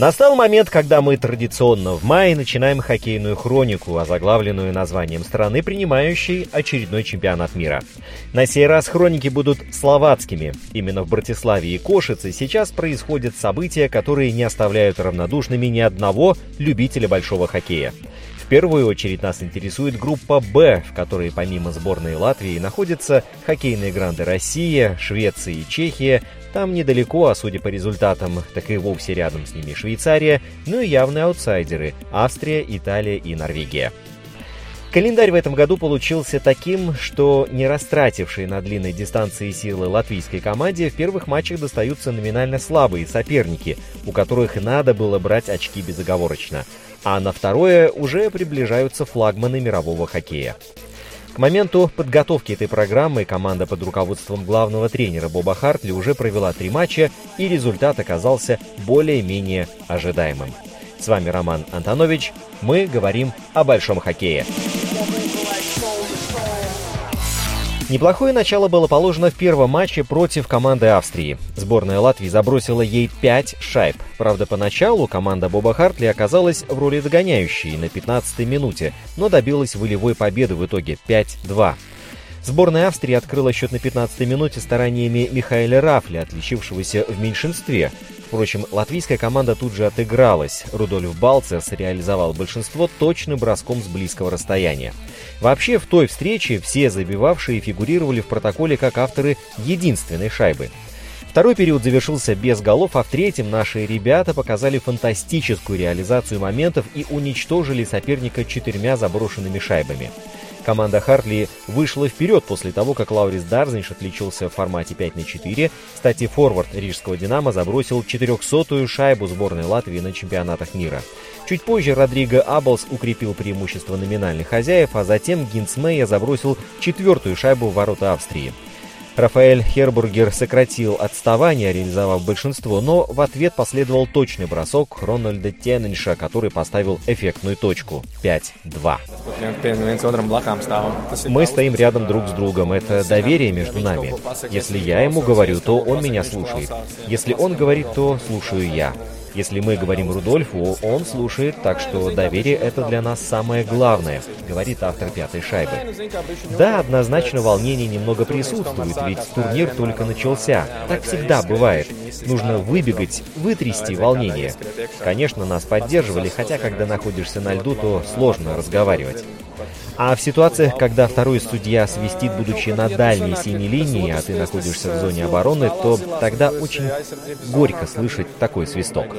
Настал момент, когда мы традиционно в мае начинаем хоккейную хронику, озаглавленную названием страны, принимающей очередной чемпионат мира. На сей раз хроники будут словацкими. Именно в Братиславе и Кошице сейчас происходят события, которые не оставляют равнодушными ни одного любителя большого хоккея. Первую очередь нас интересует группа «Б», в которой помимо сборной Латвии находятся хоккейные гранды Россия, Швеция и Чехия, там недалеко, а судя по результатам, так и вовсе рядом с ними Швейцария, ну и явные аутсайдеры – Австрия, Италия и Норвегия. Календарь в этом году получился таким, что не растратившие на длинной дистанции силы латвийской команде в первых матчах достаются номинально слабые соперники, у которых надо было брать очки безоговорочно. А на второе уже приближаются флагманы мирового хоккея. К моменту подготовки этой программы команда под руководством главного тренера Боба Хартли уже провела три матча, и результат оказался более-менее ожидаемым. С вами Роман Антонович. Мы говорим о большом хоккее. Неплохое начало было положено в первом матче против команды Австрии. Сборная Латвии забросила ей 5 шайб. Правда, поначалу команда Боба Хартли оказалась в роли догоняющей на 15-й минуте, но добилась волевой победы в итоге 5-2. Сборная Австрии открыла счет на 15-й минуте стараниями Михаэля Рафли, отличившегося в меньшинстве. Впрочем, латвийская команда тут же отыгралась. Рудольф Балцерс реализовал большинство точным броском с близкого расстояния. Вообще, в той встрече все забивавшие фигурировали в протоколе как авторы единственной шайбы. Второй период завершился без голов, а в третьем наши ребята показали фантастическую реализацию моментов и уничтожили соперника четырьмя заброшенными шайбами. Команда Хартли вышла вперед после того, как Лаурис Дарзинш отличился в формате 5 на 4. Кстати, форвард рижского «Динамо» забросил 400-ю шайбу сборной Латвии на чемпионатах мира. Чуть позже Родриго Аблс укрепил преимущество номинальных хозяев, а затем Гинцмея забросил четвертую шайбу в ворота Австрии. Рафаэль Хербургер сократил отставание, реализовав большинство, но в ответ последовал точный бросок Рональда Тенненша, который поставил эффектную точку 5-2. Мы стоим рядом друг с другом, это доверие между нами. Если я ему говорю, то он меня слушает. Если он говорит, то слушаю я. Если мы говорим Рудольфу, он слушает, так что доверие это для нас самое главное, говорит автор пятой шайбы. Да, однозначно волнение немного присутствует, ведь турнир только начался. Так всегда бывает. Нужно выбегать, вытрясти волнение. Конечно, нас поддерживали, хотя когда находишься на льду, то сложно разговаривать. А в ситуациях, когда второй судья свистит, будучи на дальней синей линии, а ты находишься в зоне обороны, то тогда очень горько слышать такой свисток.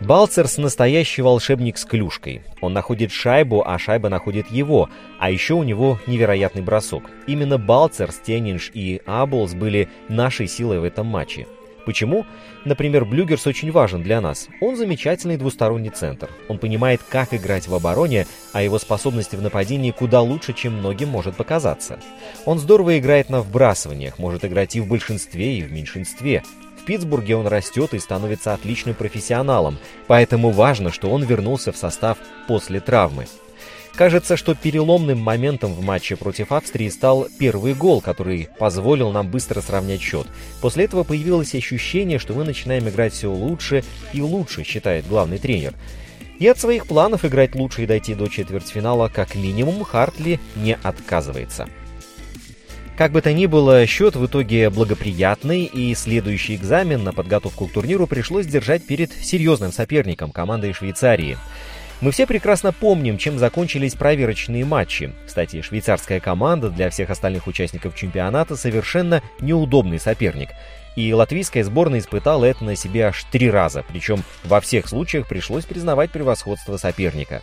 Балцерс настоящий волшебник с клюшкой. Он находит шайбу, а шайба находит его. А еще у него невероятный бросок. Именно Балцерс, Теннинш и Аблс были нашей силой в этом матче. Почему? Например, Блюгерс очень важен для нас. Он замечательный двусторонний центр. Он понимает, как играть в обороне, а его способности в нападении куда лучше, чем многим может показаться. Он здорово играет на вбрасываниях, может играть и в большинстве, и в меньшинстве. В Питтсбурге он растет и становится отличным профессионалом, поэтому важно, что он вернулся в состав после травмы. Кажется, что переломным моментом в матче против Австрии стал первый гол, который позволил нам быстро сравнять счет. После этого появилось ощущение, что мы начинаем играть все лучше и лучше, считает главный тренер. И от своих планов играть лучше и дойти до четвертьфинала как минимум Хартли не отказывается. Как бы то ни было, счет в итоге благоприятный, и следующий экзамен на подготовку к турниру пришлось держать перед серьезным соперником, командой Швейцарии. Мы все прекрасно помним, чем закончились проверочные матчи. Кстати, швейцарская команда для всех остальных участников чемпионата совершенно неудобный соперник. И латвийская сборная испытала это на себе аж три раза, причем во всех случаях пришлось признавать превосходство соперника.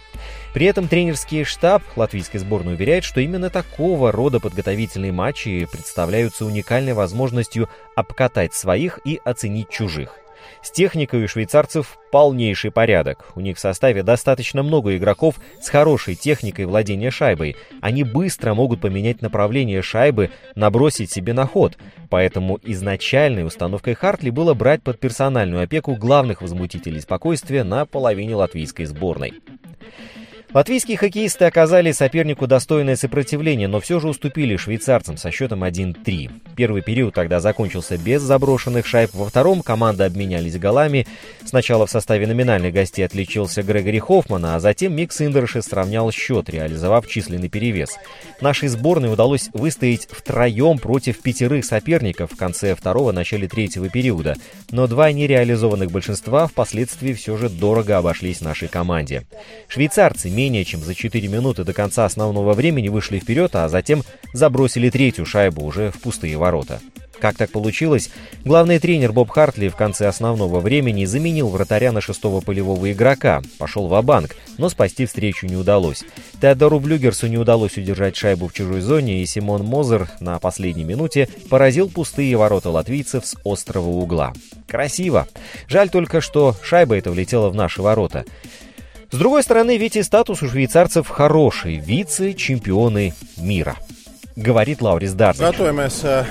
При этом тренерский штаб латвийской сборной уверяет, что именно такого рода подготовительные матчи представляются уникальной возможностью обкатать своих и оценить чужих. С техникой у швейцарцев полнейший порядок. У них в составе достаточно много игроков с хорошей техникой владения шайбой. Они быстро могут поменять направление шайбы, набросить себе на ход. Поэтому изначальной установкой Хартли было брать под персональную опеку главных возмутителей спокойствия на половине латвийской сборной. Латвийские хоккеисты оказали сопернику достойное сопротивление, но все же уступили швейцарцам со счетом 1-3. Первый период тогда закончился без заброшенных шайб, во втором команды обменялись голами. Сначала в составе номинальных гостей отличился Грегори Хоффман, а затем Мик Синдерши сравнял счет, реализовав численный перевес. Нашей сборной удалось выстоять втроем против пятерых соперников в конце второго-начале третьего периода, но два нереализованных большинства впоследствии все же дорого обошлись нашей команде. Швейцарцы менее чем за 4 минуты до конца основного времени вышли вперед, а затем забросили третью шайбу уже в пустые ворота. Как так получилось? Главный тренер Боб Хартли в конце основного времени заменил вратаря на шестого полевого игрока. Пошел в банк но спасти встречу не удалось. Теодору Блюгерсу не удалось удержать шайбу в чужой зоне, и Симон Мозер на последней минуте поразил пустые ворота латвийцев с острого угла. Красиво. Жаль только, что шайба эта влетела в наши ворота. С другой стороны, ведь и статус у швейцарцев хороший – вице-чемпионы мира. Говорит Лаурис. Готовимся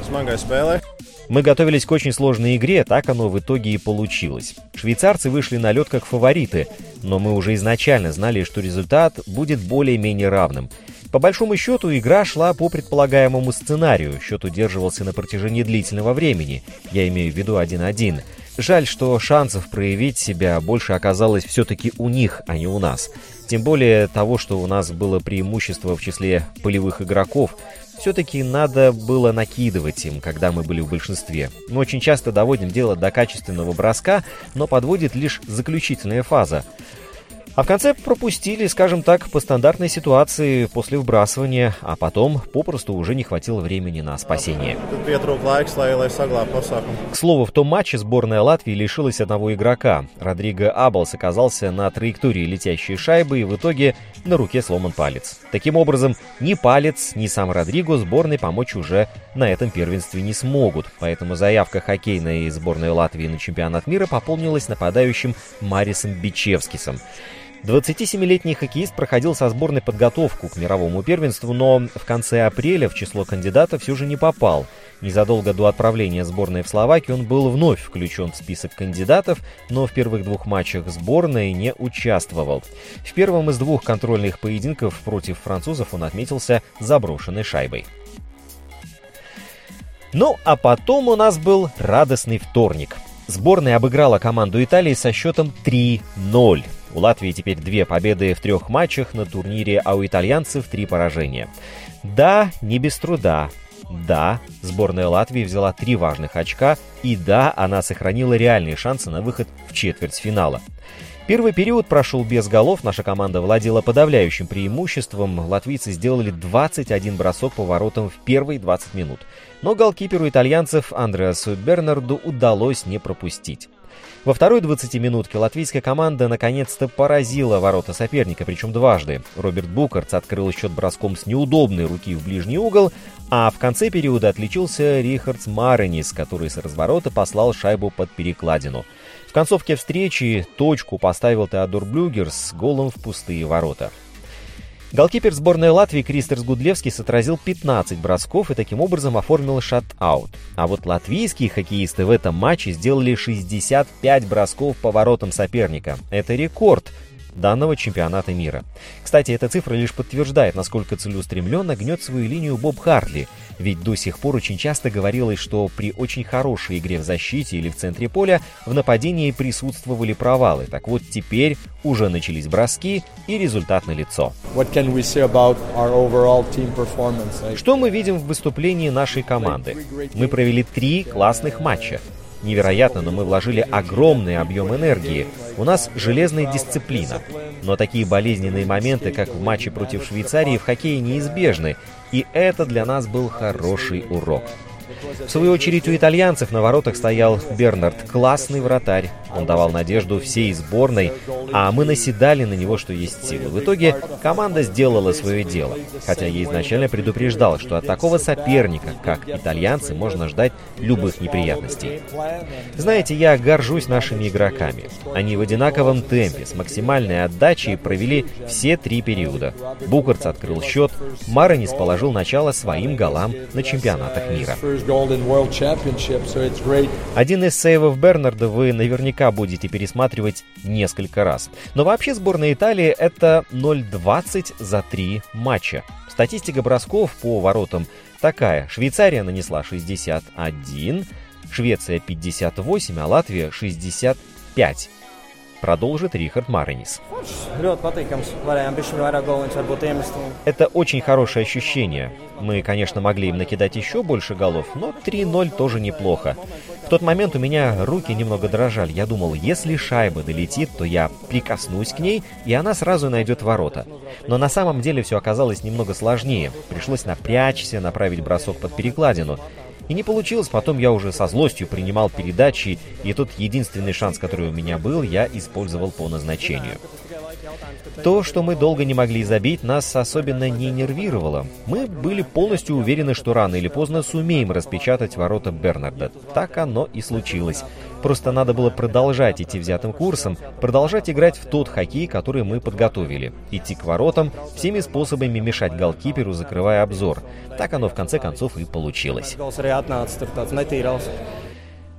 Мы готовились к очень сложной игре, так оно в итоге и получилось. Швейцарцы вышли на лед как фавориты, но мы уже изначально знали, что результат будет более-менее равным. По большому счету, игра шла по предполагаемому сценарию, счет удерживался на протяжении длительного времени, я имею в виду 1-1. Жаль, что шансов проявить себя больше оказалось все-таки у них, а не у нас. Тем более того, что у нас было преимущество в числе полевых игроков, все-таки надо было накидывать им, когда мы были в большинстве. Мы очень часто доводим дело до качественного броска, но подводит лишь заключительная фаза. А в конце пропустили, скажем так, по стандартной ситуации после вбрасывания, а потом попросту уже не хватило времени на спасение. К слову, в том матче сборная Латвии лишилась одного игрока. Родриго Аблс оказался на траектории летящей шайбы и в итоге на руке сломан палец. Таким образом, ни палец, ни сам Родриго сборной помочь уже на этом первенстве не смогут, поэтому заявка хоккейной сборной Латвии на чемпионат мира пополнилась нападающим Марисом Бичевскисом. 27-летний хоккеист проходил со сборной подготовку к мировому первенству, но в конце апреля в число кандидатов все же не попал. Незадолго до отправления сборной в Словакию он был вновь включен в список кандидатов, но в первых двух матчах сборной не участвовал. В первом из двух контрольных поединков против французов он отметился заброшенной шайбой. Ну, а потом у нас был радостный вторник. Сборная обыграла команду Италии со счетом 3-0. У Латвии теперь две победы в трех матчах на турнире, а у итальянцев три поражения. Да, не без труда. Да, сборная Латвии взяла три важных очка, и да, она сохранила реальные шансы на выход в четвертьфинала. Первый период прошел без голов, наша команда владела подавляющим преимуществом. Латвийцы сделали 21 бросок по воротам в первые 20 минут. Но голкиперу итальянцев Андреасу Бернарду удалось не пропустить. Во второй 20-минутке латвийская команда наконец-то поразила ворота соперника, причем дважды. Роберт Букарц открыл счет броском с неудобной руки в ближний угол, а в конце периода отличился Рихардс Маренис, который с разворота послал шайбу под перекладину. В концовке встречи точку поставил Теодор Блюгер с голом в пустые ворота. Голкипер сборной Латвии Кристерс Гудлевский отразил 15 бросков и таким образом оформил шат-аут. А вот латвийские хоккеисты в этом матче сделали 65 бросков по воротам соперника. Это рекорд. Данного чемпионата мира. Кстати, эта цифра лишь подтверждает, насколько целеустремленно гнет свою линию Боб Хартли, ведь до сих пор очень часто говорилось, что при очень хорошей игре в защите или в центре поля в нападении присутствовали провалы. Так вот, теперь уже начались броски и результат на лицо. Что мы видим в выступлении нашей команды? Мы провели три классных матча. Невероятно, но мы вложили огромный объем энергии. У нас железная дисциплина. Но такие болезненные моменты, как в матче против Швейцарии, в хоккее неизбежны. И это для нас был хороший урок. В свою очередь у итальянцев на воротах стоял Бернард, классный вратарь. Он давал надежду всей сборной, а мы наседали на него, что есть силы. В итоге команда сделала свое дело, хотя я изначально предупреждал, что от такого соперника, как итальянцы, можно ждать любых неприятностей. Знаете, я горжусь нашими игроками. Они в одинаковом темпе, с максимальной отдачей провели все три периода. Букарц открыл счет, Маронис положил начало своим голам на чемпионатах мира. Один из сейвов Бернарда вы наверняка будете пересматривать несколько раз. Но вообще сборная Италии это 0-20 за три матча. Статистика бросков по воротам такая. Швейцария нанесла 61, Швеция 58, а Латвия 65 продолжит Рихард Маринис. Это очень хорошее ощущение. Мы, конечно, могли им накидать еще больше голов, но 3-0 тоже неплохо. В тот момент у меня руки немного дрожали. Я думал, если шайба долетит, то я прикоснусь к ней, и она сразу найдет ворота. Но на самом деле все оказалось немного сложнее. Пришлось напрячься, направить бросок под перекладину. И не получилось, потом я уже со злостью принимал передачи, и тот единственный шанс, который у меня был, я использовал по назначению. То, что мы долго не могли забить, нас особенно не нервировало. Мы были полностью уверены, что рано или поздно сумеем распечатать ворота Бернарда. Так оно и случилось. Просто надо было продолжать идти взятым курсом, продолжать играть в тот хоккей, который мы подготовили. Идти к воротам, всеми способами мешать голкиперу, закрывая обзор. Так оно в конце концов и получилось.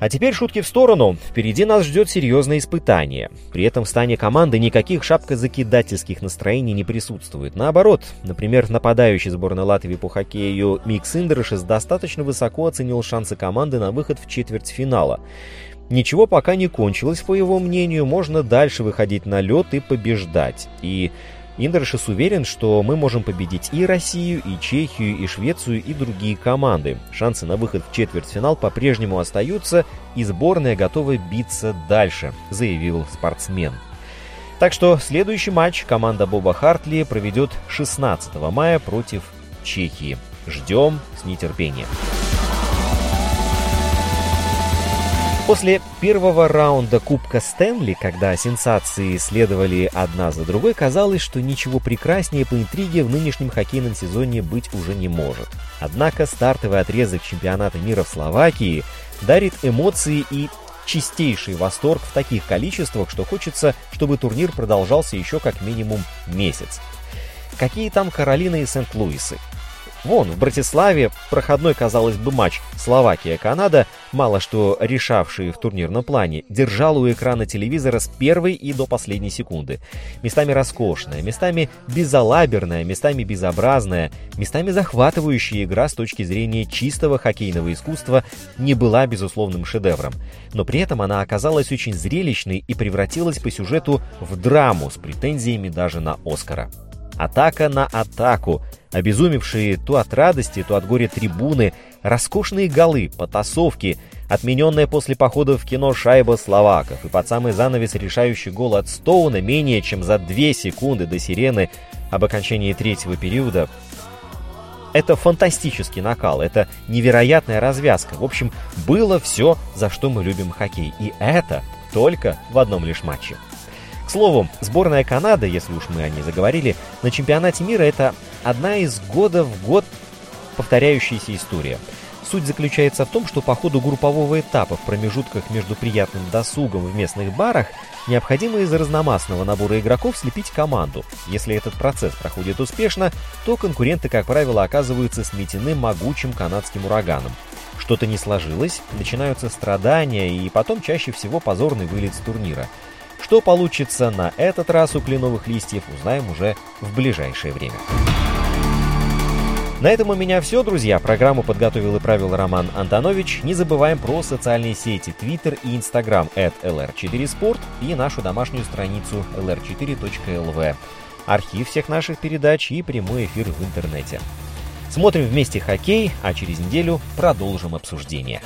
А теперь шутки в сторону. Впереди нас ждет серьезное испытание. При этом в стане команды никаких шапкозакидательских настроений не присутствует. Наоборот, например, нападающий сборной Латвии по хоккею Микс Индершес достаточно высоко оценил шансы команды на выход в четвертьфинала. Ничего пока не кончилось, по его мнению, можно дальше выходить на лед и побеждать. И Индершес уверен, что мы можем победить и Россию, и Чехию, и Швецию, и другие команды. Шансы на выход в четвертьфинал по-прежнему остаются, и сборная готова биться дальше, заявил спортсмен. Так что следующий матч команда Боба Хартли проведет 16 мая против Чехии. Ждем с нетерпением. После первого раунда Кубка Стэнли, когда сенсации следовали одна за другой, казалось, что ничего прекраснее по интриге в нынешнем хоккейном сезоне быть уже не может. Однако стартовый отрезок чемпионата мира в Словакии дарит эмоции и чистейший восторг в таких количествах, что хочется, чтобы турнир продолжался еще как минимум месяц. Какие там Каролины и Сент-Луисы? Вон, в Братиславе проходной, казалось бы, матч Словакия-Канада, мало что решавший в турнирном плане, держал у экрана телевизора с первой и до последней секунды. Местами роскошная, местами безалаберная, местами безобразная, местами захватывающая игра с точки зрения чистого хоккейного искусства не была безусловным шедевром. Но при этом она оказалась очень зрелищной и превратилась по сюжету в драму с претензиями даже на Оскара. Атака на атаку – Обезумевшие то от радости, то от горя трибуны, роскошные голы, потасовки, отмененная после похода в кино шайба словаков и под самый занавес решающий гол от Стоуна менее чем за две секунды до сирены об окончании третьего периода. Это фантастический накал, это невероятная развязка. В общем, было все, за что мы любим хоккей. И это только в одном лишь матче. К слову, сборная Канады, если уж мы о ней заговорили, на чемпионате мира это одна из года в год повторяющаяся история. Суть заключается в том, что по ходу группового этапа в промежутках между приятным досугом в местных барах необходимо из разномастного набора игроков слепить команду. Если этот процесс проходит успешно, то конкуренты, как правило, оказываются сметены могучим канадским ураганом. Что-то не сложилось, начинаются страдания и потом чаще всего позорный вылет с турнира. Что получится на этот раз у кленовых листьев, узнаем уже в ближайшее время. На этом у меня все, друзья. Программу подготовил и правил Роман Антонович. Не забываем про социальные сети Twitter и Instagram at lr4sport и нашу домашнюю страницу lr4.lv. Архив всех наших передач и прямой эфир в интернете. Смотрим вместе хоккей, а через неделю продолжим обсуждение.